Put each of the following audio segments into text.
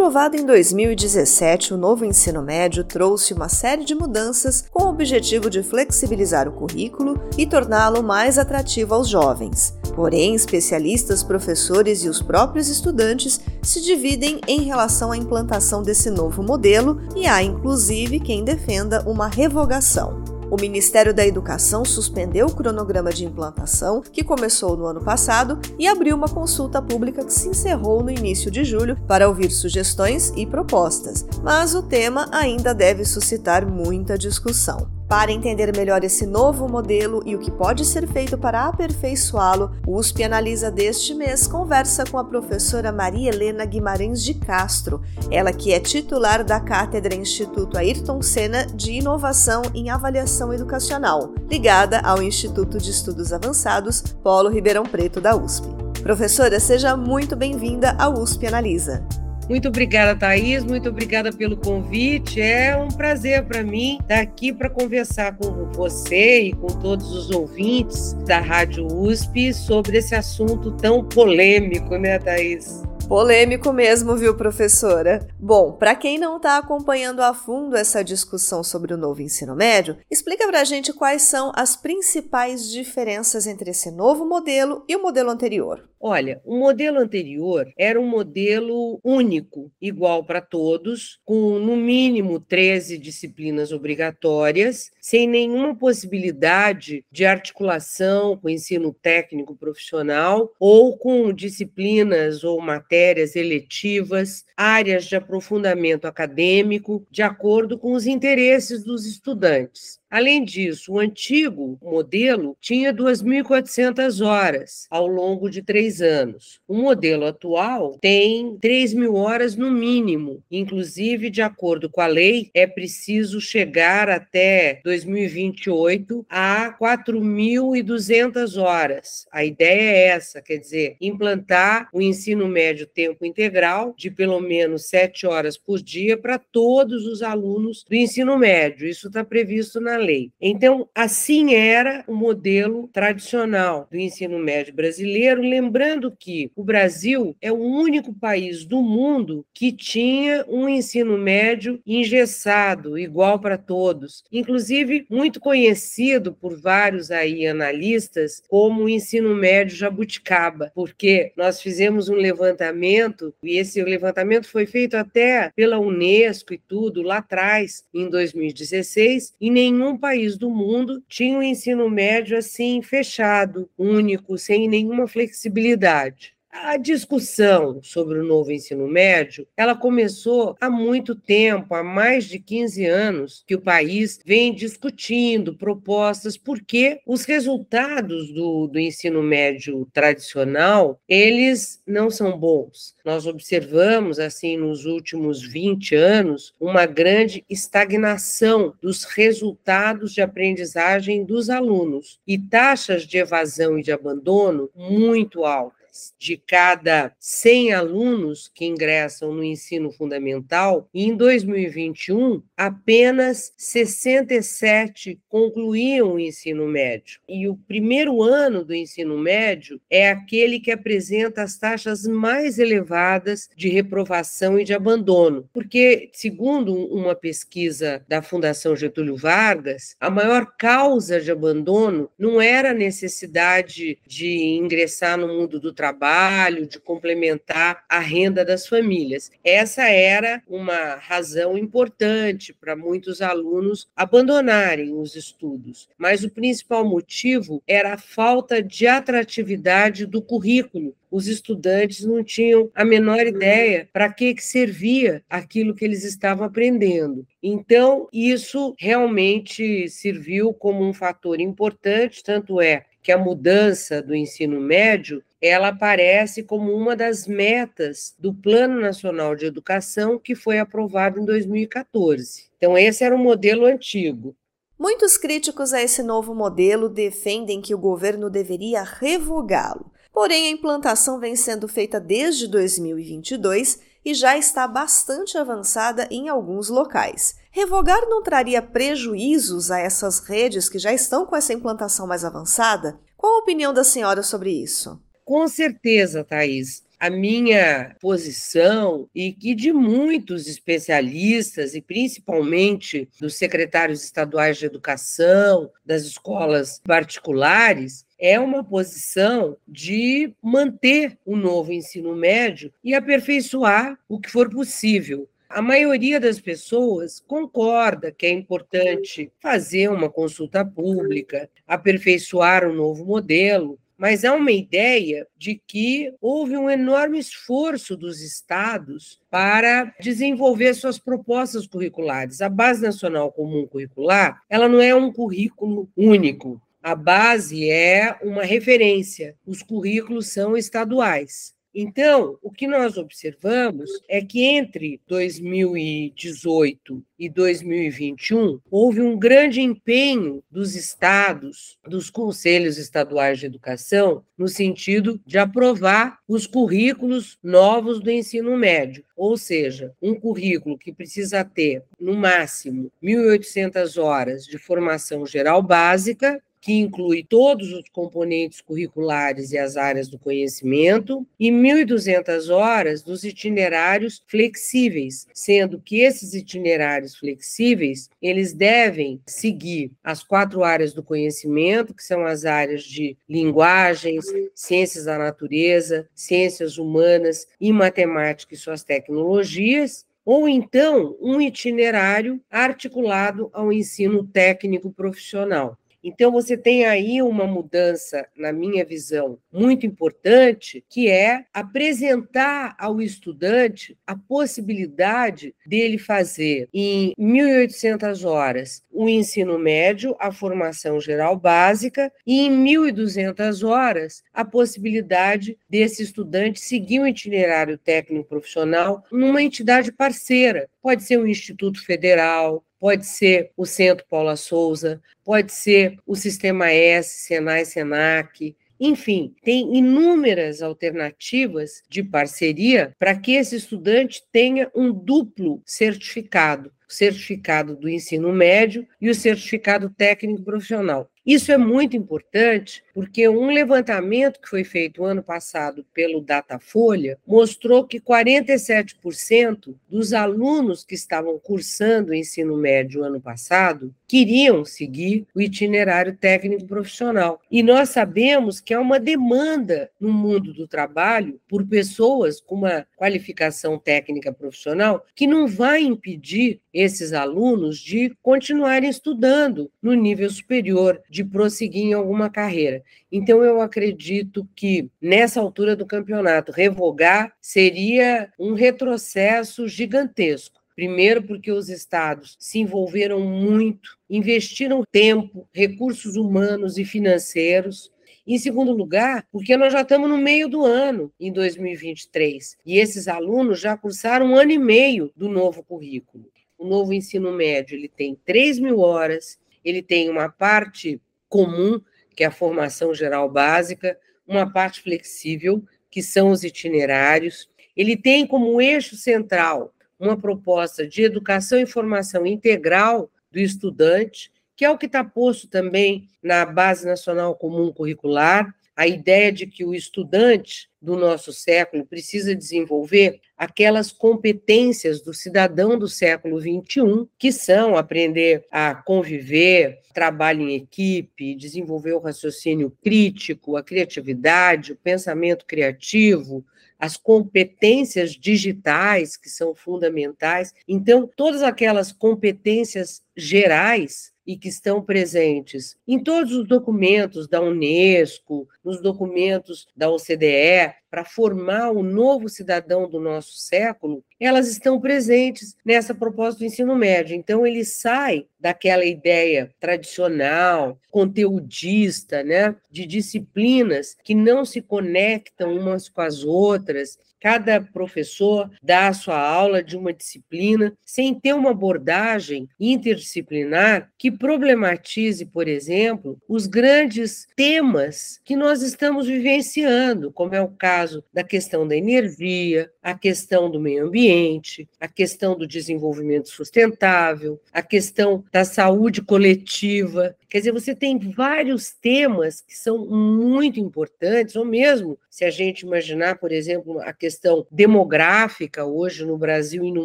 Aprovado em 2017, o novo ensino médio trouxe uma série de mudanças com o objetivo de flexibilizar o currículo e torná-lo mais atrativo aos jovens. Porém, especialistas, professores e os próprios estudantes se dividem em relação à implantação desse novo modelo e há inclusive quem defenda uma revogação. O Ministério da Educação suspendeu o cronograma de implantação, que começou no ano passado, e abriu uma consulta pública que se encerrou no início de julho para ouvir sugestões e propostas. Mas o tema ainda deve suscitar muita discussão. Para entender melhor esse novo modelo e o que pode ser feito para aperfeiçoá-lo, o USP Analisa deste mês conversa com a professora Maria Helena Guimarães de Castro, ela que é titular da Cátedra Instituto Ayrton Senna de Inovação em Avaliação Educacional, ligada ao Instituto de Estudos Avançados Polo Ribeirão Preto da USP. Professora, seja muito bem-vinda ao USP Analisa. Muito obrigada, Thaís. Muito obrigada pelo convite. É um prazer para mim estar aqui para conversar com você e com todos os ouvintes da Rádio USP sobre esse assunto tão polêmico, né, Thaís? Polêmico mesmo, viu, professora? Bom, para quem não está acompanhando a fundo essa discussão sobre o novo ensino médio, explica para a gente quais são as principais diferenças entre esse novo modelo e o modelo anterior. Olha, o modelo anterior era um modelo único, igual para todos, com no mínimo 13 disciplinas obrigatórias, sem nenhuma possibilidade de articulação com ensino técnico profissional ou com disciplinas ou matérias eletivas, áreas de aprofundamento acadêmico, de acordo com os interesses dos estudantes. Além disso, o antigo modelo tinha 2.400 horas ao longo de três anos. O modelo atual tem 3 mil horas no mínimo. Inclusive, de acordo com a lei, é preciso chegar até 2028 a 4.200 horas. A ideia é essa, quer dizer, implantar o ensino médio tempo integral de pelo menos sete horas por dia para todos os alunos do ensino médio. Isso está previsto na lei. Então, assim era o modelo tradicional do ensino médio brasileiro, lembrando que o Brasil é o único país do mundo que tinha um ensino médio engessado, igual para todos, inclusive muito conhecido por vários aí analistas como o ensino médio jabuticaba, porque nós fizemos um levantamento e esse levantamento foi feito até pela Unesco e tudo lá atrás, em 2016, e nenhum país do mundo tinha um ensino médio assim fechado, único, sem nenhuma flexibilidade. A discussão sobre o novo ensino médio, ela começou há muito tempo, há mais de 15 anos que o país vem discutindo propostas, porque os resultados do, do ensino médio tradicional, eles não são bons. Nós observamos, assim, nos últimos 20 anos, uma grande estagnação dos resultados de aprendizagem dos alunos e taxas de evasão e de abandono muito altas de cada 100 alunos que ingressam no ensino fundamental, em 2021, apenas 67 concluíam o ensino médio. E o primeiro ano do ensino médio é aquele que apresenta as taxas mais elevadas de reprovação e de abandono, porque, segundo uma pesquisa da Fundação Getúlio Vargas, a maior causa de abandono não era a necessidade de ingressar no mundo do trabalho, de complementar a renda das famílias. Essa era uma razão importante para muitos alunos abandonarem os estudos, mas o principal motivo era a falta de atratividade do currículo os estudantes não tinham a menor ideia para que, que servia aquilo que eles estavam aprendendo. Então, isso realmente serviu como um fator importante, tanto é que a mudança do ensino médio ela aparece como uma das metas do Plano Nacional de Educação que foi aprovado em 2014. Então esse era o modelo antigo. Muitos críticos a esse novo modelo defendem que o governo deveria revogá-lo. Porém, a implantação vem sendo feita desde 2022 e já está bastante avançada em alguns locais. Revogar não traria prejuízos a essas redes que já estão com essa implantação mais avançada? Qual a opinião da senhora sobre isso? Com certeza, Thaís a minha posição e que de muitos especialistas, e principalmente dos secretários estaduais de educação, das escolas particulares, é uma posição de manter o novo ensino médio e aperfeiçoar o que for possível. A maioria das pessoas concorda que é importante fazer uma consulta pública, aperfeiçoar um novo modelo, mas há uma ideia de que houve um enorme esforço dos estados para desenvolver suas propostas curriculares. A Base Nacional Comum Curricular, ela não é um currículo único. A base é uma referência. Os currículos são estaduais. Então, o que nós observamos é que entre 2018 e 2021 houve um grande empenho dos estados, dos conselhos estaduais de educação, no sentido de aprovar os currículos novos do ensino médio, ou seja, um currículo que precisa ter, no máximo, 1.800 horas de formação geral básica, que inclui todos os componentes curriculares e as áreas do conhecimento, e 1.200 horas dos itinerários flexíveis, sendo que esses itinerários flexíveis, eles devem seguir as quatro áreas do conhecimento, que são as áreas de linguagens, ciências da natureza, ciências humanas e matemática e suas tecnologias, ou então um itinerário articulado ao ensino técnico profissional. Então, você tem aí uma mudança, na minha visão, muito importante, que é apresentar ao estudante a possibilidade dele fazer em 1.800 horas o ensino médio, a formação geral básica, e em 1.200 horas a possibilidade desse estudante seguir um itinerário técnico profissional numa entidade parceira. Pode ser um instituto federal, pode ser o Centro Paula Souza, pode ser o Sistema S, Senai, Senac, enfim, tem inúmeras alternativas de parceria para que esse estudante tenha um duplo certificado o certificado do ensino médio e o certificado técnico profissional. Isso é muito importante porque um levantamento que foi feito ano passado pelo Datafolha mostrou que 47% dos alunos que estavam cursando o ensino médio ano passado queriam seguir o itinerário técnico profissional. E nós sabemos que há uma demanda no mundo do trabalho por pessoas com uma qualificação técnica profissional que não vai impedir esses alunos de continuarem estudando no nível superior, de prosseguir em alguma carreira. Então, eu acredito que, nessa altura do campeonato, revogar seria um retrocesso gigantesco. Primeiro, porque os estados se envolveram muito, investiram tempo, recursos humanos e financeiros em segundo lugar, porque nós já estamos no meio do ano, em 2023, e esses alunos já cursaram um ano e meio do novo currículo o novo ensino médio ele tem 3 mil horas, ele tem uma parte comum, que é a formação geral básica, uma parte flexível, que são os itinerários. Ele tem como eixo central uma proposta de educação e formação integral do estudante, que é o que está posto também na Base Nacional Comum Curricular, a ideia de que o estudante do nosso século precisa desenvolver aquelas competências do cidadão do século XXI, que são aprender a conviver, trabalho em equipe, desenvolver o raciocínio crítico, a criatividade, o pensamento criativo, as competências digitais, que são fundamentais. Então, todas aquelas competências gerais e que estão presentes em todos os documentos da Unesco, nos documentos da OCDE, para formar o novo cidadão do nosso século, elas estão presentes nessa proposta do ensino médio. Então, ele sai daquela ideia tradicional, conteudista, né, de disciplinas que não se conectam umas com as outras Cada professor dá a sua aula de uma disciplina sem ter uma abordagem interdisciplinar que problematize, por exemplo, os grandes temas que nós estamos vivenciando, como é o caso da questão da energia, a questão do meio ambiente, a questão do desenvolvimento sustentável, a questão da saúde coletiva. Quer dizer, você tem vários temas que são muito importantes, ou mesmo se a gente imaginar, por exemplo, a questão demográfica hoje no Brasil e no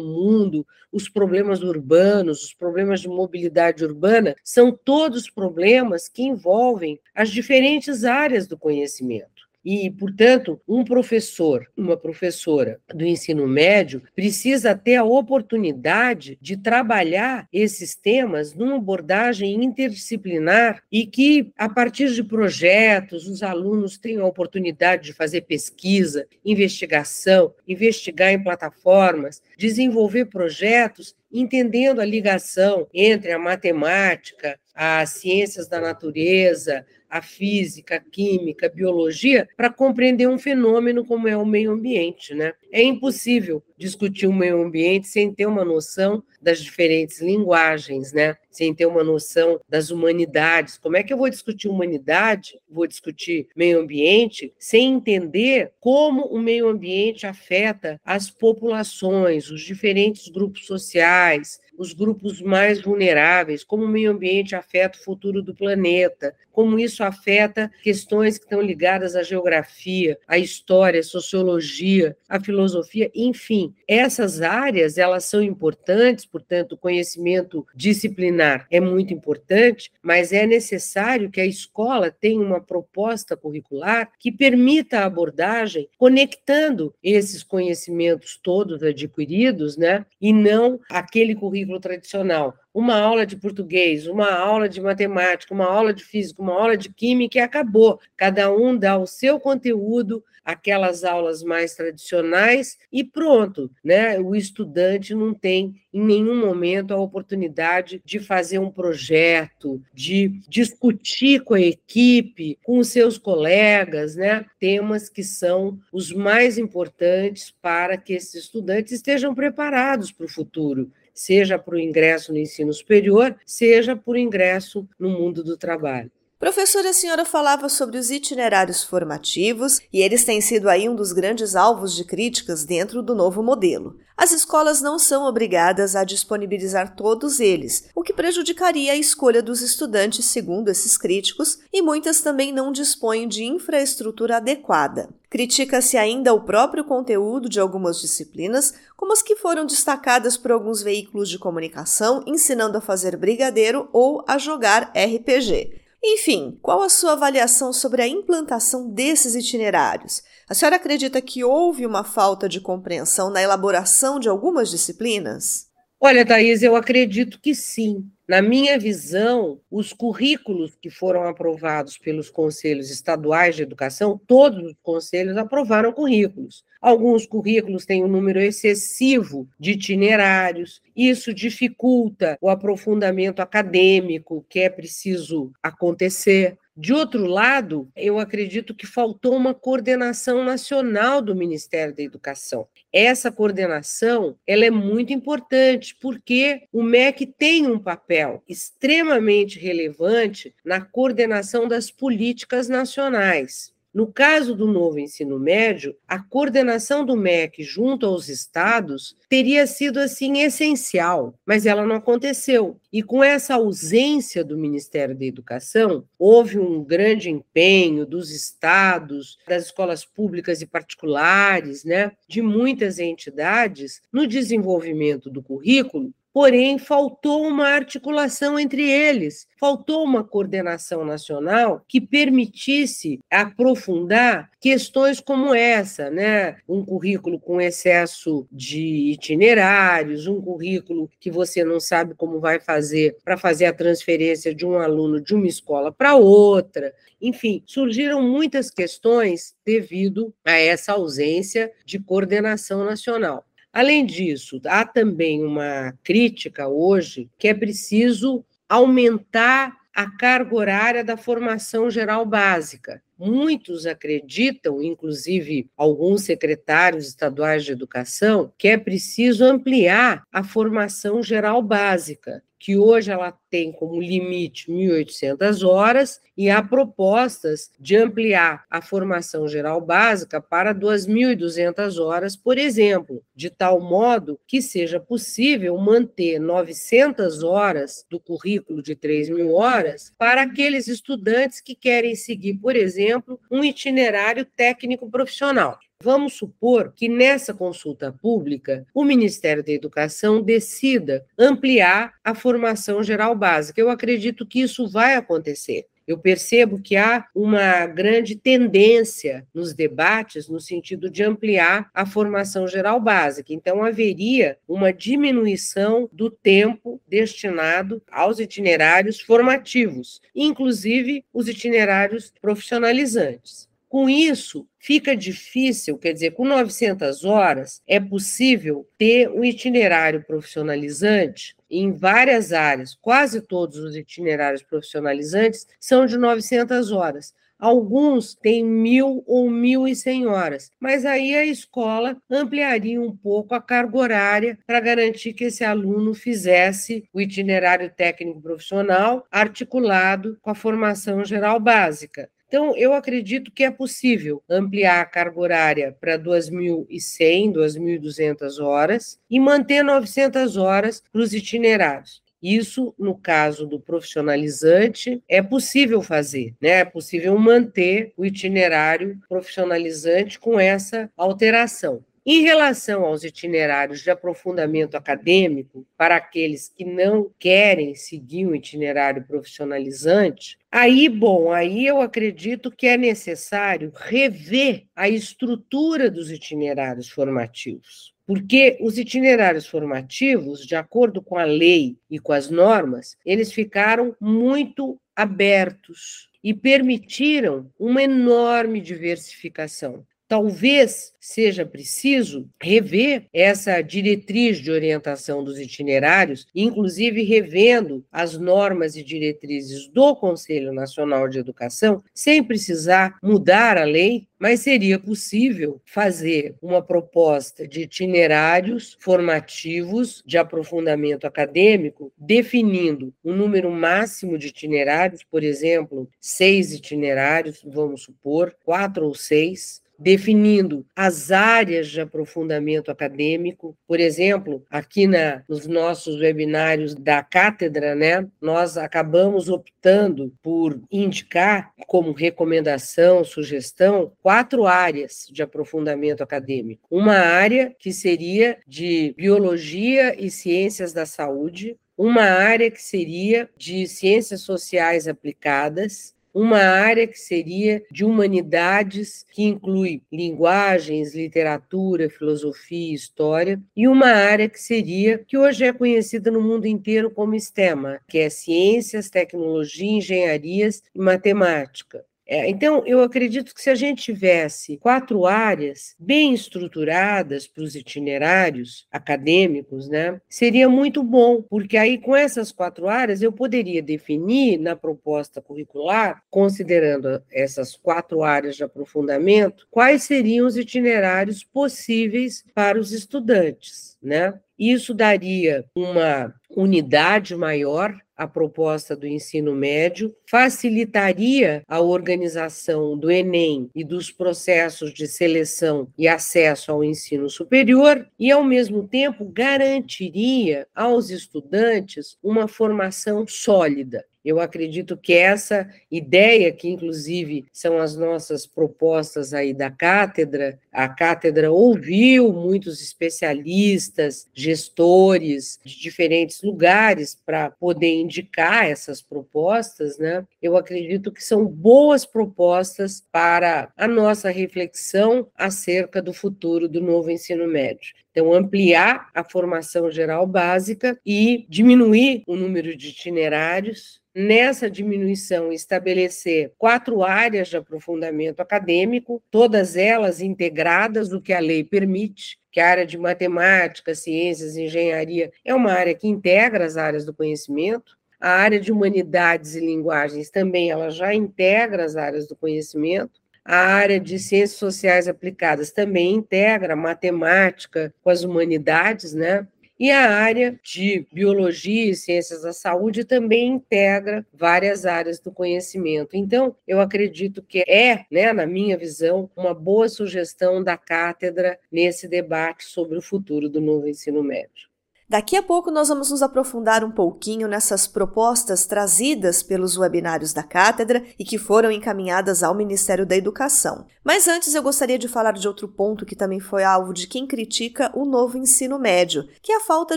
mundo, os problemas urbanos, os problemas de mobilidade urbana, são todos problemas que envolvem as diferentes áreas do conhecimento. E, portanto, um professor, uma professora do ensino médio precisa ter a oportunidade de trabalhar esses temas numa abordagem interdisciplinar e que, a partir de projetos, os alunos tenham a oportunidade de fazer pesquisa, investigação, investigar em plataformas, desenvolver projetos entendendo a ligação entre a matemática, as ciências da natureza, a física, a química, a biologia, para compreender um fenômeno como é o meio ambiente. Né? É impossível discutir o meio ambiente sem ter uma noção das diferentes linguagens, né? sem ter uma noção das humanidades. Como é que eu vou discutir humanidade, vou discutir meio ambiente, sem entender como o meio ambiente afeta as populações, os diferentes grupos sociais, os grupos mais vulneráveis, como o meio ambiente afeta o futuro do planeta, como isso afeta questões que estão ligadas à geografia, à história, à sociologia, à filosofia, enfim, essas áreas elas são importantes, portanto, o conhecimento disciplinar é muito importante, mas é necessário que a escola tenha uma proposta curricular que permita a abordagem conectando esses conhecimentos todos adquiridos, né, e não aquele currículo tradicional uma aula de português, uma aula de matemática, uma aula de física, uma aula de química e acabou. Cada um dá o seu conteúdo, aquelas aulas mais tradicionais e pronto, né? O estudante não tem em nenhum momento a oportunidade de fazer um projeto, de discutir com a equipe, com os seus colegas, né? Temas que são os mais importantes para que esses estudantes estejam preparados para o futuro seja para o ingresso no ensino superior, seja por ingresso no mundo do trabalho. Professora, a senhora falava sobre os itinerários formativos e eles têm sido aí um dos grandes alvos de críticas dentro do novo modelo. As escolas não são obrigadas a disponibilizar todos eles, o que prejudicaria a escolha dos estudantes, segundo esses críticos, e muitas também não dispõem de infraestrutura adequada. Critica-se ainda o próprio conteúdo de algumas disciplinas, como as que foram destacadas por alguns veículos de comunicação ensinando a fazer brigadeiro ou a jogar RPG. Enfim, qual a sua avaliação sobre a implantação desses itinerários? A senhora acredita que houve uma falta de compreensão na elaboração de algumas disciplinas? Olha, Thaís, eu acredito que sim. Na minha visão, os currículos que foram aprovados pelos conselhos estaduais de educação, todos os conselhos aprovaram currículos. Alguns currículos têm um número excessivo de itinerários, isso dificulta o aprofundamento acadêmico que é preciso acontecer. De outro lado, eu acredito que faltou uma coordenação nacional do Ministério da Educação. Essa coordenação, ela é muito importante, porque o MEC tem um papel extremamente relevante na coordenação das políticas nacionais. No caso do novo ensino médio, a coordenação do MEC junto aos estados teria sido assim essencial, mas ela não aconteceu. E com essa ausência do Ministério da Educação, houve um grande empenho dos estados, das escolas públicas e particulares, né, de muitas entidades no desenvolvimento do currículo porém faltou uma articulação entre eles, faltou uma coordenação nacional que permitisse aprofundar questões como essa, né? Um currículo com excesso de itinerários, um currículo que você não sabe como vai fazer para fazer a transferência de um aluno de uma escola para outra. Enfim, surgiram muitas questões devido a essa ausência de coordenação nacional. Além disso, há também uma crítica hoje que é preciso aumentar a carga horária da formação geral básica. Muitos acreditam, inclusive alguns secretários estaduais de educação, que é preciso ampliar a formação geral básica que hoje ela tem como limite 1.800 horas, e há propostas de ampliar a formação geral básica para 2.200 horas, por exemplo, de tal modo que seja possível manter 900 horas do currículo de 3.000 horas para aqueles estudantes que querem seguir, por exemplo, um itinerário técnico profissional. Vamos supor que nessa consulta pública o Ministério da Educação decida ampliar a formação geral básica. Eu acredito que isso vai acontecer. Eu percebo que há uma grande tendência nos debates no sentido de ampliar a formação geral básica. Então, haveria uma diminuição do tempo destinado aos itinerários formativos, inclusive os itinerários profissionalizantes. Com isso, fica difícil, quer dizer, com 900 horas é possível ter um itinerário profissionalizante em várias áreas. Quase todos os itinerários profissionalizantes são de 900 horas. Alguns têm mil ou mil e cem horas, mas aí a escola ampliaria um pouco a carga horária para garantir que esse aluno fizesse o itinerário técnico profissional articulado com a formação geral básica. Então, eu acredito que é possível ampliar a carga horária para 2.100, 2.200 horas e manter 900 horas para os itinerários. Isso, no caso do profissionalizante, é possível fazer, né? É possível manter o itinerário profissionalizante com essa alteração. Em relação aos itinerários de aprofundamento acadêmico, para aqueles que não querem seguir um itinerário profissionalizante, aí, bom, aí eu acredito que é necessário rever a estrutura dos itinerários formativos. Porque os itinerários formativos, de acordo com a lei e com as normas, eles ficaram muito abertos e permitiram uma enorme diversificação. Talvez seja preciso rever essa diretriz de orientação dos itinerários, inclusive revendo as normas e diretrizes do Conselho Nacional de Educação, sem precisar mudar a lei, mas seria possível fazer uma proposta de itinerários formativos de aprofundamento acadêmico, definindo um número máximo de itinerários, por exemplo, seis itinerários, vamos supor, quatro ou seis, definindo as áreas de aprofundamento acadêmico. Por exemplo, aqui na, nos nossos webinários da cátedra, né, nós acabamos optando por indicar como recomendação, sugestão, quatro áreas de aprofundamento acadêmico. Uma área que seria de biologia e ciências da saúde, uma área que seria de ciências sociais aplicadas, uma área que seria de humanidades, que inclui linguagens, literatura, filosofia história, e uma área que seria, que hoje é conhecida no mundo inteiro como STEMA, que é ciências, tecnologia, engenharias e matemática. É, então, eu acredito que se a gente tivesse quatro áreas bem estruturadas para os itinerários acadêmicos, né, seria muito bom, porque aí com essas quatro áreas eu poderia definir na proposta curricular, considerando essas quatro áreas de aprofundamento, quais seriam os itinerários possíveis para os estudantes, né? Isso daria uma unidade maior a proposta do ensino médio, facilitaria a organização do Enem e dos processos de seleção e acesso ao ensino superior e, ao mesmo tempo, garantiria aos estudantes uma formação sólida. Eu acredito que essa ideia, que inclusive são as nossas propostas aí da cátedra, a cátedra ouviu muitos especialistas, gestores de diferentes lugares para poder indicar essas propostas, né? Eu acredito que são boas propostas para a nossa reflexão acerca do futuro do novo ensino médio. Então, ampliar a formação geral básica e diminuir o número de itinerários. Nessa diminuição, estabelecer quatro áreas de aprofundamento acadêmico, todas elas integradas, o que a lei permite, que a área de matemática, ciências, engenharia é uma área que integra as áreas do conhecimento. A área de humanidades e linguagens também ela já integra as áreas do conhecimento. A área de ciências sociais aplicadas também integra matemática com as humanidades, né? E a área de biologia e ciências da saúde também integra várias áreas do conhecimento. Então, eu acredito que é, né, na minha visão, uma boa sugestão da cátedra nesse debate sobre o futuro do novo ensino médio. Daqui a pouco nós vamos nos aprofundar um pouquinho nessas propostas trazidas pelos webinários da cátedra e que foram encaminhadas ao Ministério da Educação. Mas antes eu gostaria de falar de outro ponto que também foi alvo de quem critica o novo ensino médio, que é a falta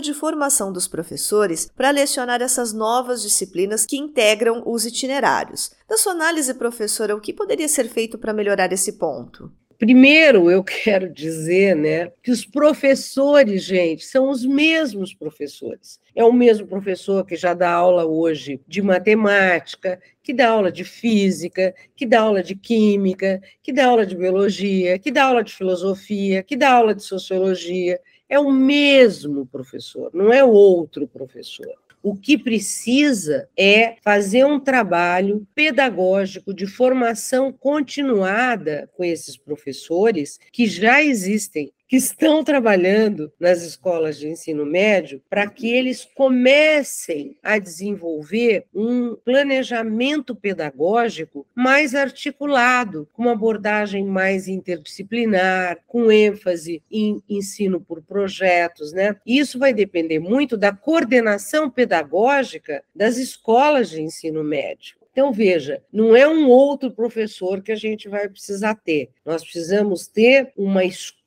de formação dos professores para lecionar essas novas disciplinas que integram os itinerários. Da sua análise, professora, o que poderia ser feito para melhorar esse ponto? Primeiro, eu quero dizer né, que os professores, gente, são os mesmos professores. É o mesmo professor que já dá aula hoje de matemática, que dá aula de física, que dá aula de química, que dá aula de biologia, que dá aula de filosofia, que dá aula de sociologia. É o mesmo professor, não é outro professor. O que precisa é fazer um trabalho pedagógico de formação continuada com esses professores que já existem que estão trabalhando nas escolas de ensino médio para que eles comecem a desenvolver um planejamento pedagógico mais articulado, com uma abordagem mais interdisciplinar, com ênfase em ensino por projetos, né? Isso vai depender muito da coordenação pedagógica das escolas de ensino médio. Então, veja, não é um outro professor que a gente vai precisar ter. Nós precisamos ter uma escola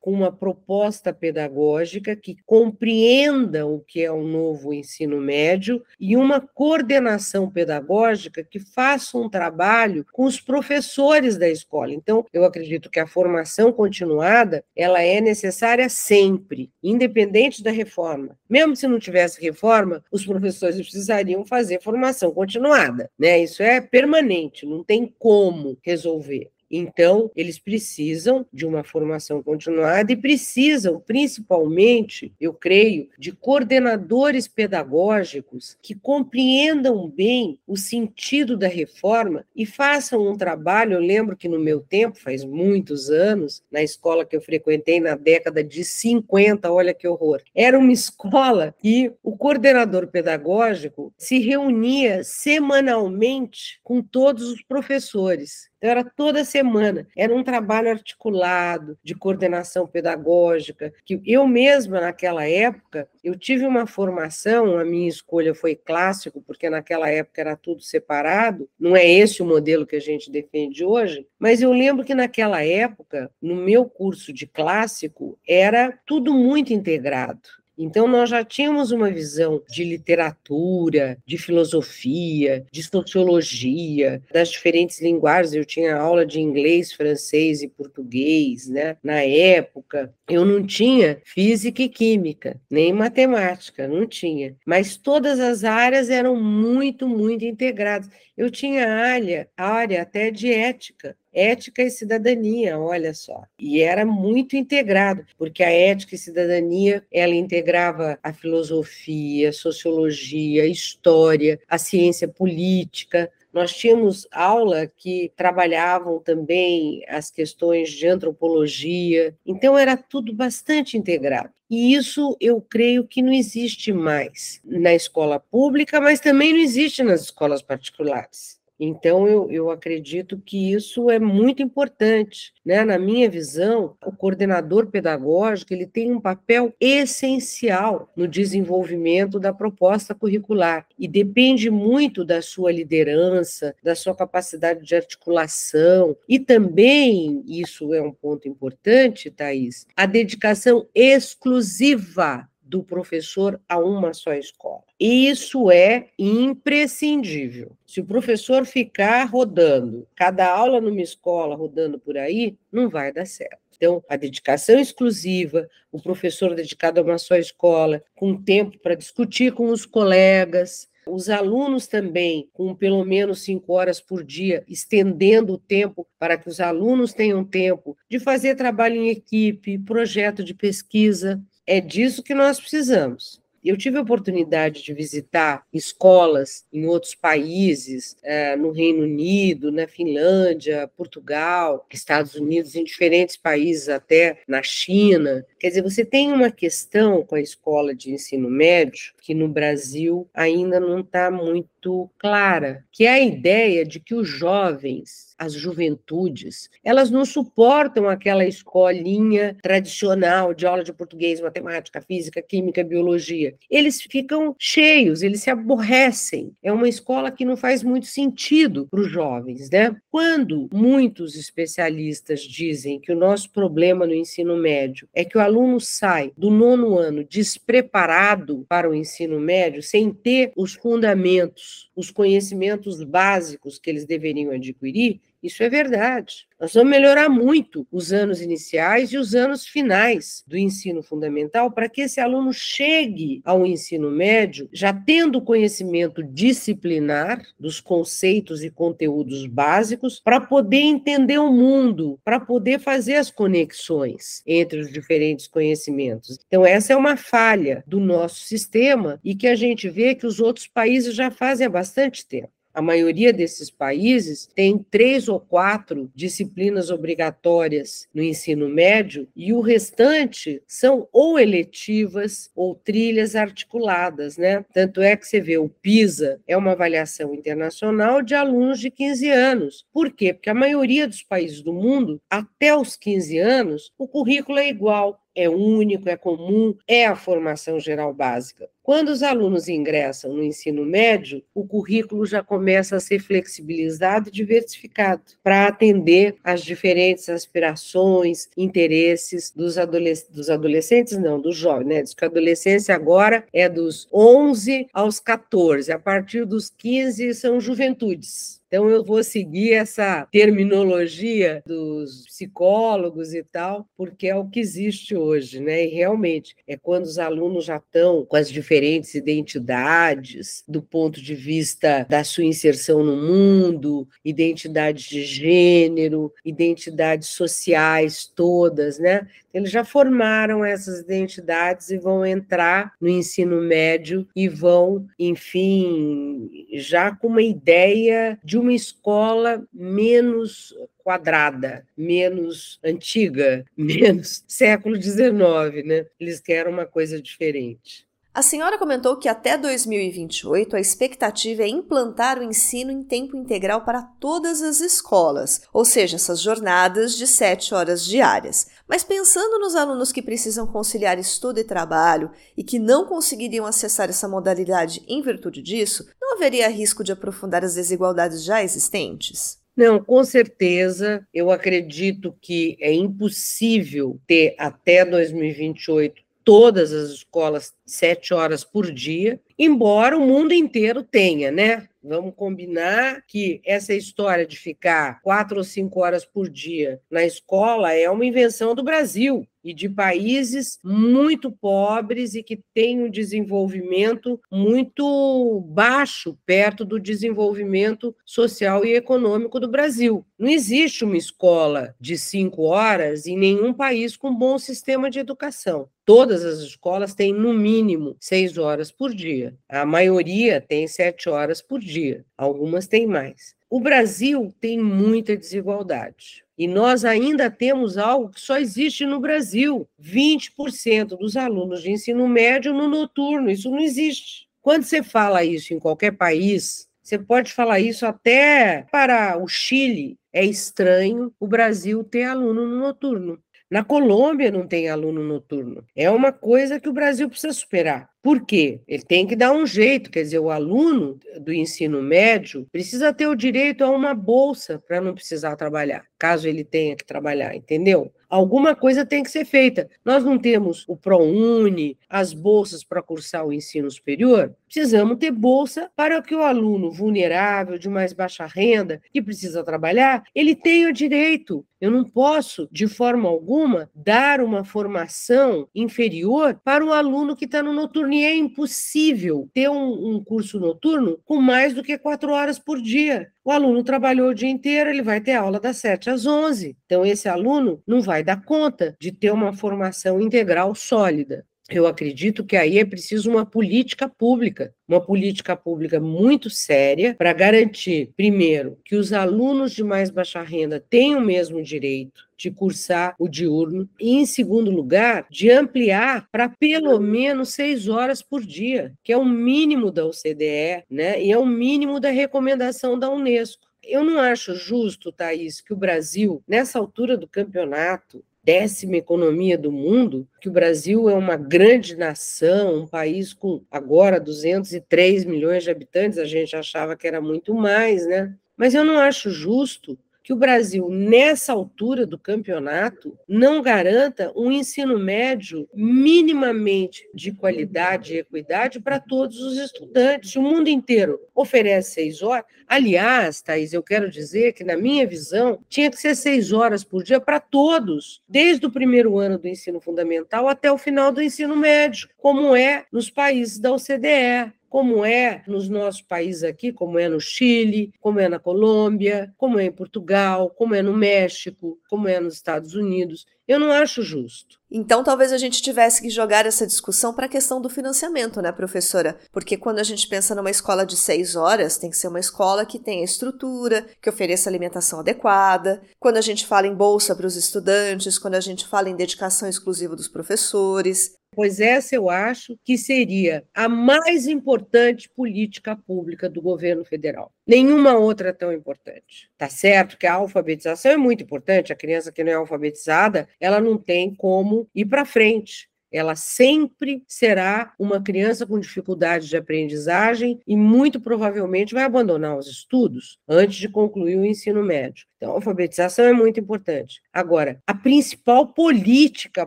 com uma proposta pedagógica que compreenda o que é o novo ensino médio e uma coordenação pedagógica que faça um trabalho com os professores da escola. Então, eu acredito que a formação continuada, ela é necessária sempre, independente da reforma. Mesmo se não tivesse reforma, os professores precisariam fazer formação continuada, né? Isso é permanente, não tem como resolver. Então, eles precisam de uma formação continuada e precisam, principalmente, eu creio, de coordenadores pedagógicos que compreendam bem o sentido da reforma e façam um trabalho. Eu lembro que no meu tempo, faz muitos anos, na escola que eu frequentei na década de 50, olha que horror, era uma escola e o coordenador pedagógico se reunia semanalmente com todos os professores então, era toda semana, era um trabalho articulado, de coordenação pedagógica, que eu mesma, naquela época, eu tive uma formação, a minha escolha foi clássico, porque naquela época era tudo separado, não é esse o modelo que a gente defende hoje, mas eu lembro que naquela época, no meu curso de clássico, era tudo muito integrado. Então, nós já tínhamos uma visão de literatura, de filosofia, de sociologia, das diferentes linguagens. Eu tinha aula de inglês, francês e português, né? Na época, eu não tinha física e química, nem matemática, não tinha. Mas todas as áreas eram muito, muito integradas. Eu tinha área, área até de ética ética e cidadania, olha só. E era muito integrado, porque a ética e cidadania, ela integrava a filosofia, a sociologia, a história, a ciência política, nós tínhamos aula que trabalhavam também as questões de antropologia, então era tudo bastante integrado. E isso eu creio que não existe mais na escola pública, mas também não existe nas escolas particulares. Então, eu, eu acredito que isso é muito importante. Né? Na minha visão, o coordenador pedagógico ele tem um papel essencial no desenvolvimento da proposta curricular e depende muito da sua liderança, da sua capacidade de articulação e também, isso é um ponto importante, Thais, a dedicação exclusiva do professor a uma só escola. Isso é imprescindível. Se o professor ficar rodando, cada aula numa escola rodando por aí, não vai dar certo. Então, a dedicação exclusiva, o professor dedicado a uma só escola, com tempo para discutir com os colegas, os alunos também, com pelo menos cinco horas por dia, estendendo o tempo para que os alunos tenham tempo de fazer trabalho em equipe, projeto de pesquisa. É disso que nós precisamos. Eu tive a oportunidade de visitar escolas em outros países, eh, no Reino Unido, na Finlândia, Portugal, Estados Unidos, em diferentes países, até na China. Quer dizer, você tem uma questão com a escola de ensino médio que no Brasil ainda não está muito clara, que é a ideia de que os jovens, as juventudes, elas não suportam aquela escolinha tradicional de aula de português, matemática, física, química, biologia. Eles ficam cheios, eles se aborrecem. É uma escola que não faz muito sentido para os jovens, né? Quando muitos especialistas dizem que o nosso problema no ensino médio é que o aluno sai do nono ano despreparado para o ensino médio, sem ter os fundamentos, os conhecimentos básicos que eles deveriam adquirir, isso é verdade. Nós vamos melhorar muito os anos iniciais e os anos finais do ensino fundamental para que esse aluno chegue ao ensino médio já tendo conhecimento disciplinar dos conceitos e conteúdos básicos para poder entender o mundo, para poder fazer as conexões entre os diferentes conhecimentos. Então, essa é uma falha do nosso sistema e que a gente vê que os outros países já fazem há bastante tempo. A maioria desses países tem três ou quatro disciplinas obrigatórias no ensino médio e o restante são ou eletivas ou trilhas articuladas, né? Tanto é que você vê o PISA é uma avaliação internacional de alunos de 15 anos. Por quê? Porque a maioria dos países do mundo, até os 15 anos, o currículo é igual é único, é comum, é a formação geral básica. Quando os alunos ingressam no ensino médio, o currículo já começa a ser flexibilizado e diversificado para atender às diferentes aspirações, interesses dos, adolesc dos adolescentes, não, dos jovens, né? Diz que a adolescência agora é dos 11 aos 14, a partir dos 15 são juventudes. Então, eu vou seguir essa terminologia dos psicólogos e tal, porque é o que existe hoje, né? E realmente é quando os alunos já estão com as diferentes identidades, do ponto de vista da sua inserção no mundo, identidade de gênero, identidades sociais todas, né? Eles já formaram essas identidades e vão entrar no ensino médio e vão, enfim, já com uma ideia de uma escola menos quadrada, menos antiga, menos século XIX, né? Eles querem uma coisa diferente. A senhora comentou que até 2028 a expectativa é implantar o ensino em tempo integral para todas as escolas, ou seja, essas jornadas de sete horas diárias. Mas pensando nos alunos que precisam conciliar estudo e trabalho e que não conseguiriam acessar essa modalidade em virtude disso, não haveria risco de aprofundar as desigualdades já existentes? Não, com certeza. Eu acredito que é impossível ter até 2028 todas as escolas sete horas por dia, embora o mundo inteiro tenha, né? Vamos combinar que essa história de ficar quatro ou cinco horas por dia na escola é uma invenção do Brasil e de países muito pobres e que têm um desenvolvimento muito baixo perto do desenvolvimento social e econômico do Brasil. Não existe uma escola de cinco horas em nenhum país com bom sistema de educação. Todas as escolas têm, no mínimo, seis horas por dia. A maioria tem sete horas por dia, algumas têm mais. O Brasil tem muita desigualdade. E nós ainda temos algo que só existe no Brasil: 20% dos alunos de ensino médio no noturno. Isso não existe. Quando você fala isso em qualquer país, Você pode falar isso até para o Chile. É estranho o Brasil ter aluno no noturno. Na Colômbia não tem aluno noturno. É uma coisa que o Brasil precisa superar. Por quê? Ele tem que dar um jeito, quer dizer, o aluno do ensino médio precisa ter o direito a uma bolsa para não precisar trabalhar, caso ele tenha que trabalhar, entendeu? Alguma coisa tem que ser feita. Nós não temos o ProUni, as bolsas para cursar o ensino superior. Precisamos ter bolsa para que o aluno vulnerável, de mais baixa renda, que precisa trabalhar, ele tenha direito. Eu não posso, de forma alguma, dar uma formação inferior para o aluno que está no noturno. E é impossível ter um, um curso noturno com mais do que quatro horas por dia. O aluno trabalhou o dia inteiro, ele vai ter aula das 7 às 11. Então, esse aluno não vai dar conta de ter uma formação integral sólida. Eu acredito que aí é preciso uma política pública, uma política pública muito séria para garantir, primeiro, que os alunos de mais baixa renda tenham o mesmo direito de cursar o diurno, e, em segundo lugar, de ampliar para pelo menos seis horas por dia, que é o mínimo da OCDE, né? E é o mínimo da recomendação da Unesco. Eu não acho justo, Thaís, que o Brasil, nessa altura do campeonato, décima economia do mundo, que o Brasil é uma grande nação, um país com agora 203 milhões de habitantes, a gente achava que era muito mais, né? Mas eu não acho justo que o Brasil, nessa altura do campeonato, não garanta um ensino médio minimamente de qualidade e equidade para todos os estudantes. O mundo inteiro oferece seis horas. Aliás, Thaís, eu quero dizer que, na minha visão, tinha que ser seis horas por dia para todos, desde o primeiro ano do ensino fundamental até o final do ensino médio, como é nos países da OCDE como é nos nossos países aqui, como é no Chile, como é na Colômbia, como é em Portugal, como é no México, como é nos Estados Unidos. Eu não acho justo. Então, talvez a gente tivesse que jogar essa discussão para a questão do financiamento, né, professora? Porque quando a gente pensa numa escola de seis horas, tem que ser uma escola que tenha estrutura, que ofereça alimentação adequada. Quando a gente fala em bolsa para os estudantes, quando a gente fala em dedicação exclusiva dos professores, pois essa eu acho que seria a mais importante política pública do governo federal. Nenhuma outra tão importante. Tá certo que a alfabetização é muito importante, a criança que não é alfabetizada, ela não tem como ir para frente ela sempre será uma criança com dificuldade de aprendizagem e muito provavelmente vai abandonar os estudos antes de concluir o ensino médio. Então, a alfabetização é muito importante. Agora, a principal política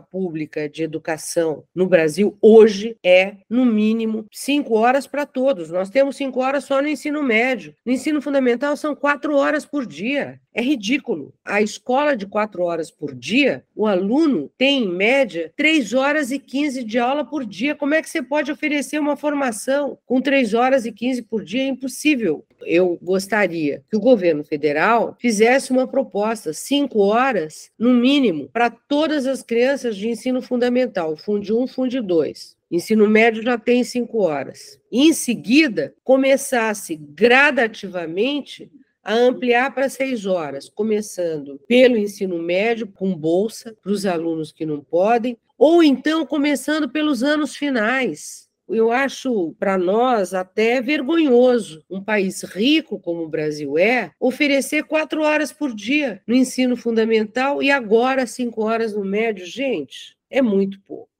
pública de educação no Brasil hoje é, no mínimo, cinco horas para todos. Nós temos cinco horas só no ensino médio. No ensino fundamental, são quatro horas por dia. É ridículo. A escola de quatro horas por dia, o aluno tem, em média, três horas e quinze de aula por dia. Como é que você pode oferecer uma formação com três horas e quinze por dia? É impossível. Eu gostaria que o governo federal fizesse uma proposta, cinco horas, no mínimo, para todas as crianças de ensino fundamental, Fundo 1, Fundo 2. Ensino médio já tem cinco horas. em seguida, começasse gradativamente a ampliar para seis horas, começando pelo ensino médio, com bolsa para os alunos que não podem, ou então começando pelos anos finais. Eu acho para nós até vergonhoso, um país rico como o Brasil é, oferecer quatro horas por dia no ensino fundamental e agora cinco horas no médio. Gente, é muito pouco.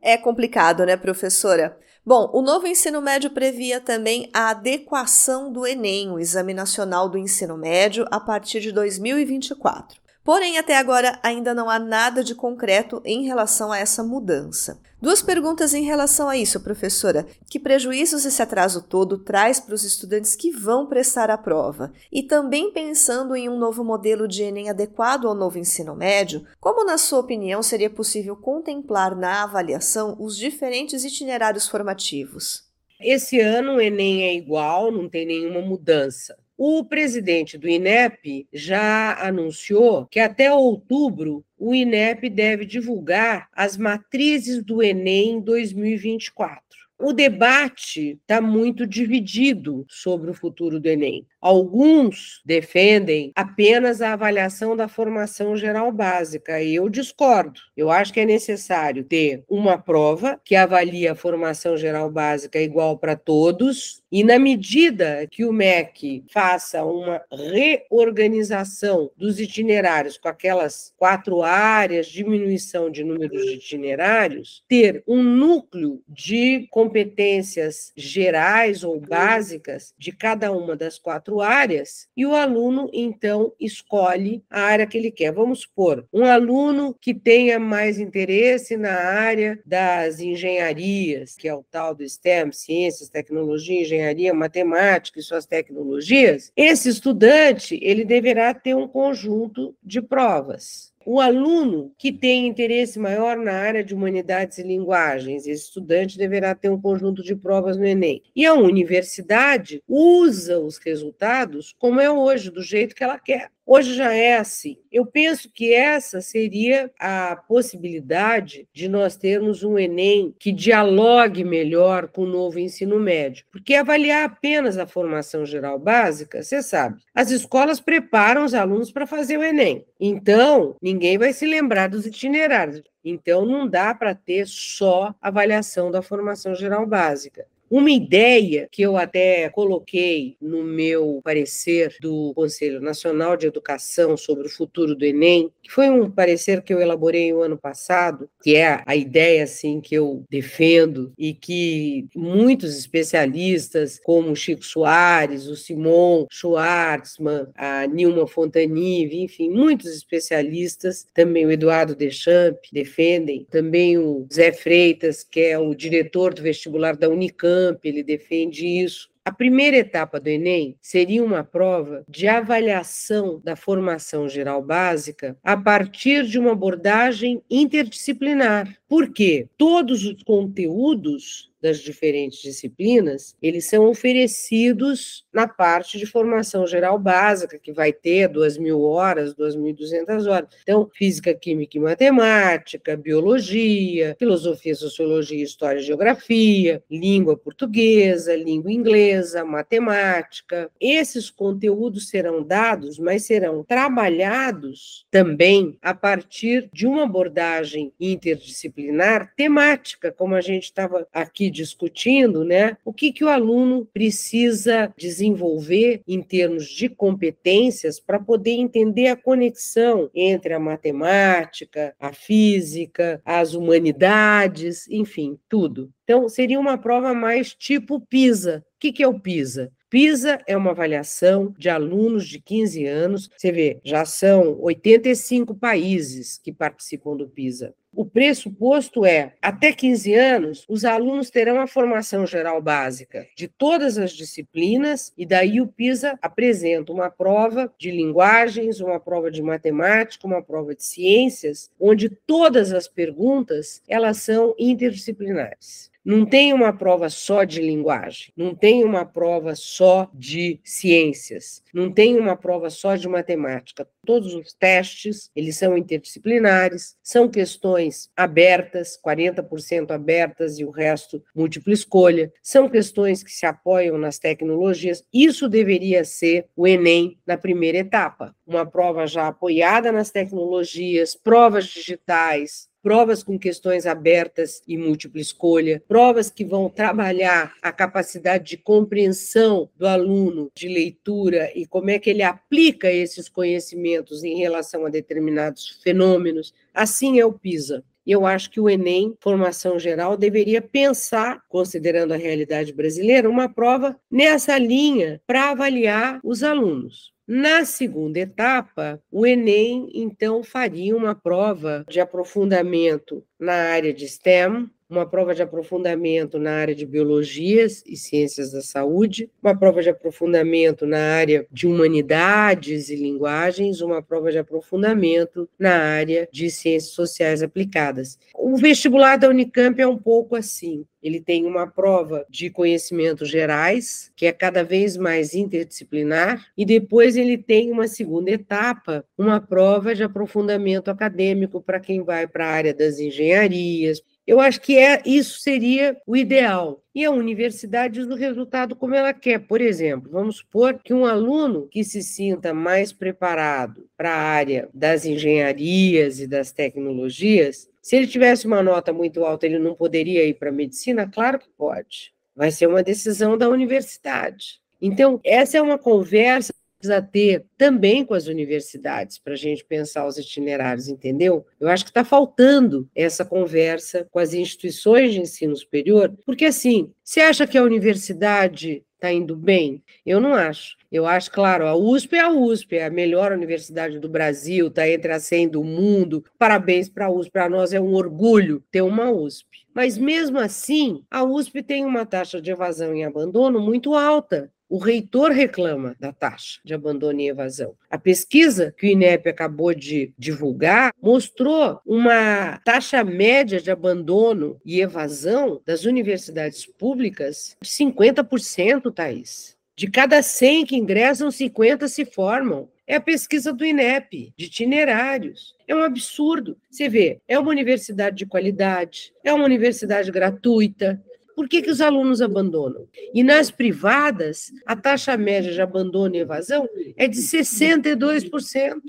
É complicado, né, professora? Bom, o novo ensino médio previa também a adequação do Enem, o Exame Nacional do Ensino Médio, a partir de 2024. Porém, até agora ainda não há nada de concreto em relação a essa mudança. Duas perguntas em relação a isso, professora. Que prejuízos esse atraso todo traz para os estudantes que vão prestar a prova? E também pensando em um novo modelo de Enem adequado ao novo ensino médio, como, na sua opinião, seria possível contemplar na avaliação os diferentes itinerários formativos? Esse ano o Enem é igual, não tem nenhuma mudança. O presidente do INEP já anunciou que até outubro o INEP deve divulgar as matrizes do Enem 2024. O debate está muito dividido sobre o futuro do Enem. Alguns defendem apenas a avaliação da formação geral básica, e eu discordo. Eu acho que é necessário ter uma prova que avalie a formação geral básica igual para todos, e na medida que o MEC faça uma reorganização dos itinerários com aquelas quatro áreas, diminuição de números de itinerários, ter um núcleo de competências gerais ou básicas de cada uma das quatro áreas, e o aluno então escolhe a área que ele quer. Vamos supor, um aluno que tenha mais interesse na área das engenharias, que é o tal do STEM, ciências, tecnologia, engenharia, matemática e suas tecnologias, esse estudante ele deverá ter um conjunto de provas. O aluno que tem interesse maior na área de humanidades e linguagens, esse estudante deverá ter um conjunto de provas no Enem. E a universidade usa os resultados como é hoje, do jeito que ela quer. Hoje já é assim. Eu penso que essa seria a possibilidade de nós termos um Enem que dialogue melhor com o novo ensino médio. Porque avaliar apenas a formação geral básica, você sabe, as escolas preparam os alunos para fazer o Enem. Então, ninguém vai se lembrar dos itinerários. Então, não dá para ter só avaliação da formação geral básica. Uma ideia que eu até coloquei no meu parecer do Conselho Nacional de Educação sobre o futuro do Enem, que foi um parecer que eu elaborei o ano passado, que é a ideia assim que eu defendo e que muitos especialistas, como Chico Soares, o Simon Schwartzman, a Nilma Fontanive, enfim, muitos especialistas, também o Eduardo Deschamps defendem, também o Zé Freitas, que é o diretor do vestibular da Unicamp, ele defende isso. A primeira etapa do Enem seria uma prova de avaliação da formação geral básica a partir de uma abordagem interdisciplinar. Por quê? Todos os conteúdos das diferentes disciplinas, eles são oferecidos na parte de formação geral básica, que vai ter 2 mil horas, 2.200 horas. Então, física, química e matemática, biologia, filosofia, sociologia, história e geografia, língua portuguesa, língua inglesa, matemática. Esses conteúdos serão dados, mas serão trabalhados também a partir de uma abordagem interdisciplinar temática, como a gente estava aqui discutindo, né, o que, que o aluno precisa desenvolver em termos de competências para poder entender a conexão entre a matemática, a física, as humanidades, enfim, tudo. Então, seria uma prova mais tipo PISA. O que, que é o PISA? PISA é uma avaliação de alunos de 15 anos. Você vê, já são 85 países que participam do PISA. O pressuposto é, até 15 anos, os alunos terão a formação geral básica de todas as disciplinas, e daí o PISA apresenta uma prova de linguagens, uma prova de matemática, uma prova de ciências, onde todas as perguntas elas são interdisciplinares. Não tem uma prova só de linguagem, não tem uma prova só de ciências, não tem uma prova só de matemática. Todos os testes, eles são interdisciplinares, são questões abertas, 40% abertas e o resto múltipla escolha. São questões que se apoiam nas tecnologias. Isso deveria ser o ENEM na primeira etapa. Uma prova já apoiada nas tecnologias, provas digitais, provas com questões abertas e múltipla escolha, provas que vão trabalhar a capacidade de compreensão do aluno de leitura e como é que ele aplica esses conhecimentos em relação a determinados fenômenos. Assim é o PISA. Eu acho que o Enem, formação geral, deveria pensar, considerando a realidade brasileira, uma prova nessa linha para avaliar os alunos. Na segunda etapa, o Enem, então, faria uma prova de aprofundamento na área de STEM, uma prova de aprofundamento na área de biologias e ciências da saúde, uma prova de aprofundamento na área de humanidades e linguagens, uma prova de aprofundamento na área de ciências sociais aplicadas. O vestibular da Unicamp é um pouco assim. Ele tem uma prova de conhecimentos gerais, que é cada vez mais interdisciplinar, e depois ele tem uma segunda etapa, uma prova de aprofundamento acadêmico para quem vai para a área das engenharias, Eu acho que é isso seria o ideal. E a universidade diz o resultado como ela quer. Por exemplo, vamos supor que um aluno que se sinta mais preparado para a área das engenharias e das tecnologias, se ele tivesse uma nota muito alta, ele não poderia ir para a medicina? Claro que pode. Vai ser uma decisão da universidade. Então, essa é uma conversa precisa ter também com as universidades para a gente pensar os itinerários, entendeu? Eu acho que está faltando essa conversa com as instituições de ensino superior, porque assim, você acha que a universidade está indo bem? Eu não acho. Eu acho, claro, a USP é a USP, é a melhor universidade do Brasil, está entre as 100 do mundo. Parabéns para a USP, para nós é um orgulho ter uma USP. Mas mesmo assim, a USP tem uma taxa de evasão e abandono muito alta. O reitor reclama da taxa de abandono e evasão. A pesquisa que o INEP acabou de divulgar mostrou uma taxa média de abandono e evasão das universidades públicas de 50%, Thaís. De cada 100 que ingressam, 50 se formam. É a pesquisa do INEP, de itinerários. É um absurdo. Você vê, é uma universidade de qualidade, é uma universidade gratuita, por que, que os alunos abandonam? E nas privadas, a taxa média de abandono e evasão é de 62%.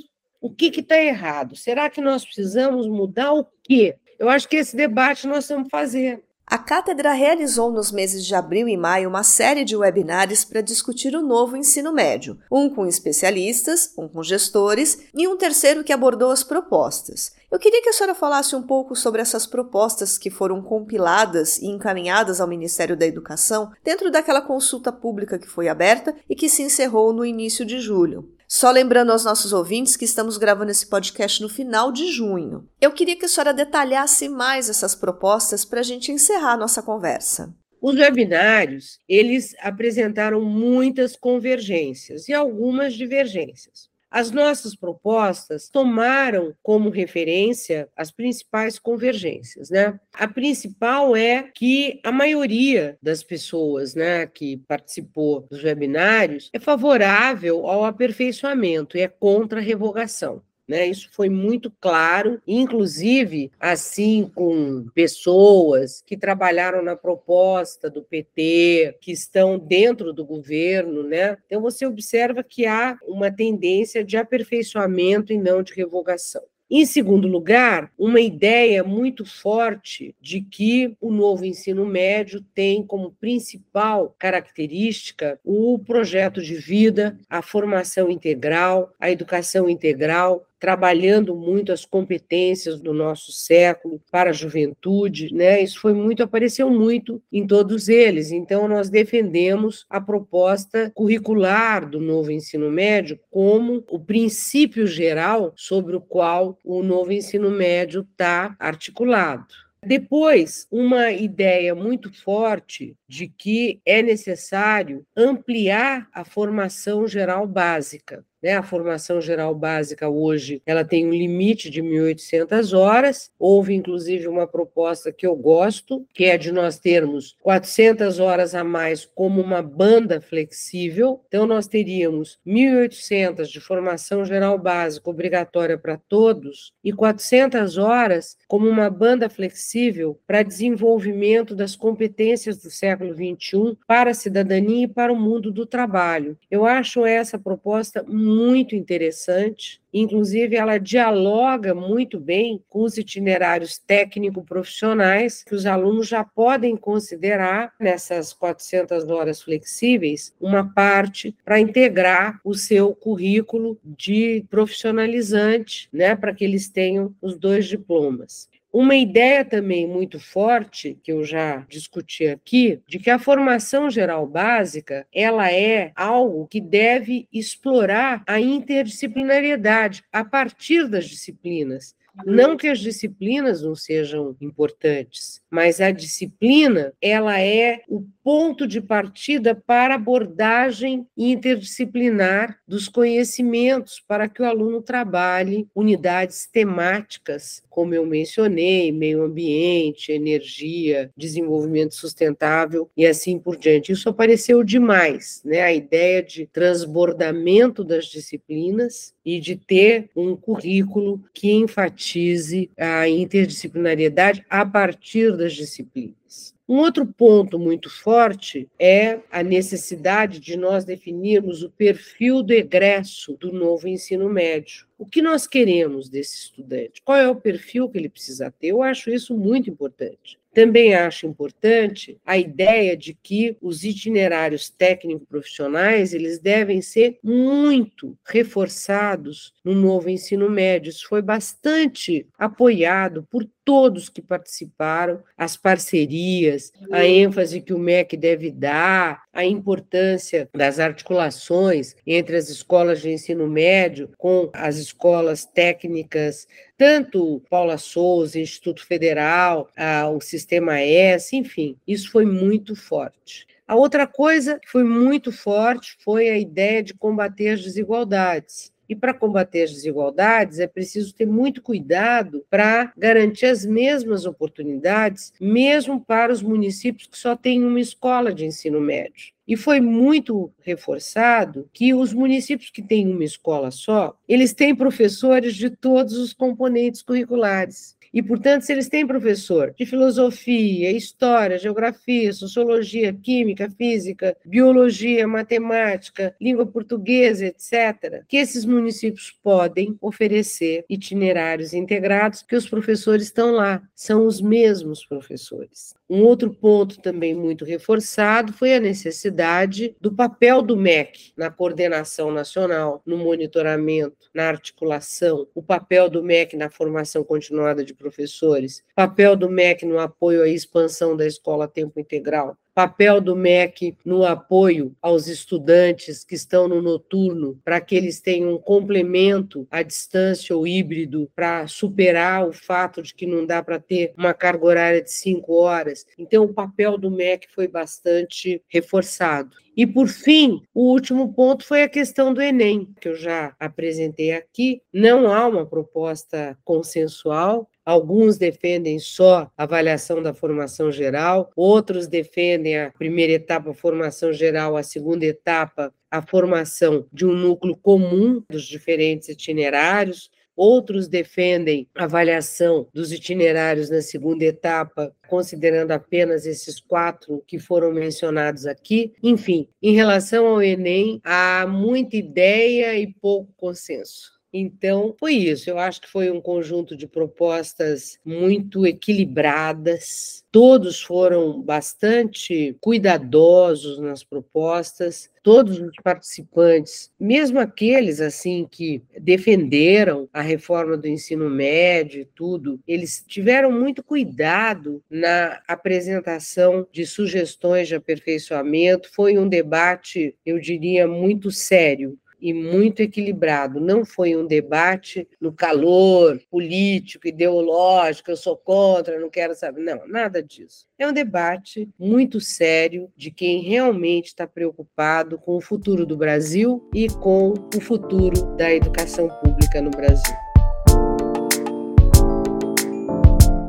O que está errado? Será que nós precisamos mudar o quê? Eu acho que esse debate nós temos que fazer. A cátedra realizou nos meses de abril e maio uma série de webinários para discutir o novo ensino médio, um com especialistas, um com gestores e um terceiro que abordou as propostas. Eu queria que a senhora falasse um pouco sobre essas propostas que foram compiladas e encaminhadas ao Ministério da Educação dentro daquela consulta pública que foi aberta e que se encerrou no início de julho. Só lembrando aos nossos ouvintes que estamos gravando esse podcast no final de junho. Eu queria que a senhora detalhasse mais essas propostas para a gente encerrar a nossa conversa. Os webinários, eles apresentaram muitas convergências e algumas divergências. As nossas propostas tomaram como referência as principais convergências, né? A principal é que a maioria das pessoas, né, que participou dos webinários é favorável ao aperfeiçoamento e é contra a revogação. Né? Isso foi muito claro, inclusive assim com pessoas que trabalharam na proposta do PT, que estão dentro do governo, né? Então você observa que há uma tendência de aperfeiçoamento e não de revogação. Em segundo lugar, uma ideia muito forte de que o novo ensino médio tem como principal característica o projeto de vida, a formação integral, a educação integral, trabalhando muito as competências do nosso século para a juventude, né? Isso foi muito apareceu muito em todos eles. Então nós defendemos a proposta curricular do novo ensino médio como o princípio geral sobre o qual o novo ensino médio está articulado. Depois, uma ideia muito forte de que é necessário ampliar a formação geral básica. Né? A formação geral básica hoje ela tem um limite de 1.800 horas. Houve, inclusive, uma proposta que eu gosto, que é de nós termos 400 horas a mais como uma banda flexível. Então, nós teríamos 1.800 de formação geral básica obrigatória para todos e 400 horas como uma banda flexível para desenvolvimento das competências do século XXI para a cidadania e para o mundo do trabalho. Eu acho essa proposta muito muito interessante. Inclusive, ela dialoga muito bem com os itinerários técnico-profissionais que os alunos já podem considerar nessas 400 horas flexíveis uma parte para integrar o seu currículo de profissionalizante, né, para que eles tenham os dois diplomas. Uma ideia também muito forte, que eu já discuti aqui, de que a formação geral básica, ela é algo que deve explorar a interdisciplinariedade a partir das disciplinas. Não que as disciplinas não sejam importantes, mas a disciplina, ela é o ponto de partida para abordagem interdisciplinar dos conhecimentos, para que o aluno trabalhe unidades temáticas, como eu mencionei, meio ambiente, energia, desenvolvimento sustentável e assim por diante. Isso apareceu demais, né? A ideia de transbordamento das disciplinas e de ter um currículo que enfatize a interdisciplinariedade a partir das disciplinas. Um outro ponto muito forte é a necessidade de nós definirmos o perfil do egresso do novo ensino médio. O que nós queremos desse estudante? Qual é o perfil que ele precisa ter? Eu acho isso muito importante. Também acho importante a ideia de que os itinerários técnico-profissionais eles devem ser muito reforçados no novo ensino médio. Isso foi bastante apoiado por todos que participaram, as parcerias, a ênfase que o MEC deve dar, a importância das articulações entre as escolas de ensino médio com as escolas técnicas, tanto Paula Souza, Instituto Federal, o Sistema S, enfim, isso foi muito forte. A outra coisa que foi muito forte foi a ideia de combater as desigualdades. E para combater as desigualdades é preciso ter muito cuidado para garantir as mesmas oportunidades, mesmo para os municípios que só têm uma escola de ensino médio. E foi muito reforçado que os municípios que têm uma escola só, eles têm professores de todos os componentes curriculares. E, portanto, se eles têm professor de filosofia, história, geografia, sociologia, química, física, biologia, matemática, língua portuguesa, etc., que esses municípios podem oferecer itinerários integrados, que os professores estão lá, são os mesmos professores. Um outro ponto também muito reforçado foi a necessidade do papel do MEC na coordenação nacional, no monitoramento, na articulação, o papel do MEC na formação continuada de professores, papel do MEC no apoio à expansão da escola a tempo integral, papel do MEC no apoio aos estudantes que estão no noturno, para que eles tenham um complemento à distância ou híbrido, para superar o fato de que não dá para ter uma carga horária de cinco horas. Então, o papel do MEC foi bastante reforçado. E, por fim, o último ponto foi a questão do Enem, que eu já apresentei aqui. Não há uma proposta consensual, Alguns defendem só a avaliação da formação geral, outros defendem a primeira etapa, a formação geral, a segunda etapa, a formação de um núcleo comum dos diferentes itinerários. Outros defendem a avaliação dos itinerários na segunda etapa, considerando apenas esses quatro que foram mencionados aqui. Enfim, em relação ao Enem, há muita ideia e pouco consenso. Então, foi isso. Eu acho que foi um conjunto de propostas muito equilibradas. Todos foram bastante cuidadosos nas propostas. Todos os participantes, mesmo aqueles assim que defenderam a reforma do ensino médio e tudo, eles tiveram muito cuidado na apresentação de sugestões de aperfeiçoamento. Foi um debate, eu diria, muito sério e muito equilibrado. Não foi um debate no calor político, ideológico, eu sou contra, não quero saber. Não, nada disso. É um debate muito sério de quem realmente está preocupado com o futuro do Brasil e com o futuro da educação pública no Brasil.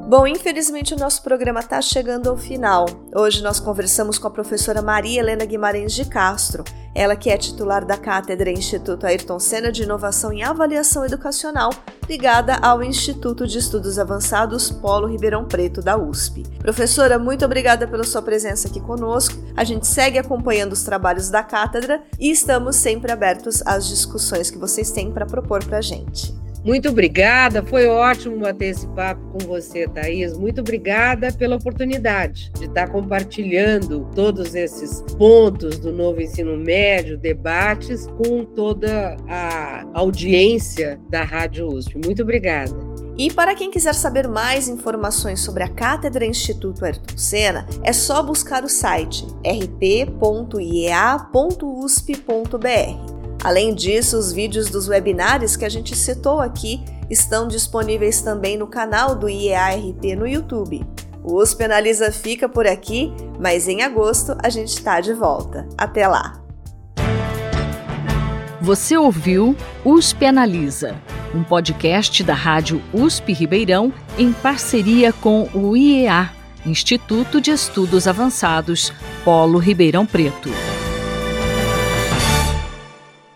Bom, infelizmente o nosso programa está chegando ao final. Hoje nós conversamos com a professora Maria Helena Guimarães de Castro, ela que é titular da Cátedra Instituto Ayrton Senna de Inovação em Avaliação Educacional, ligada ao Instituto de Estudos Avançados Polo Ribeirão Preto da USP. Professora, muito obrigada pela sua presença aqui conosco. A gente segue acompanhando os trabalhos da cátedra e estamos sempre abertos às discussões que vocês têm para propor para a gente. Muito obrigada, foi ótimo bater esse papo com você, Thaís. Muito obrigada pela oportunidade de estar compartilhando todos esses pontos do novo ensino médio, debates, com toda a audiência da Rádio USP. Muito obrigada. E para quem quiser saber mais informações sobre a Cátedra Instituto Ayrton Senna, é só buscar o site rp.iea.usp.br. Além disso, os vídeos dos webinários que a gente citou aqui estão disponíveis também no canal do IEARP no YouTube. O USP Analisa fica por aqui, mas em agosto a gente está de volta. Até lá! Você ouviu USP Analisa, um podcast da Rádio USP Ribeirão em parceria com o IEA, Instituto de Estudos Avançados, Polo Ribeirão Preto.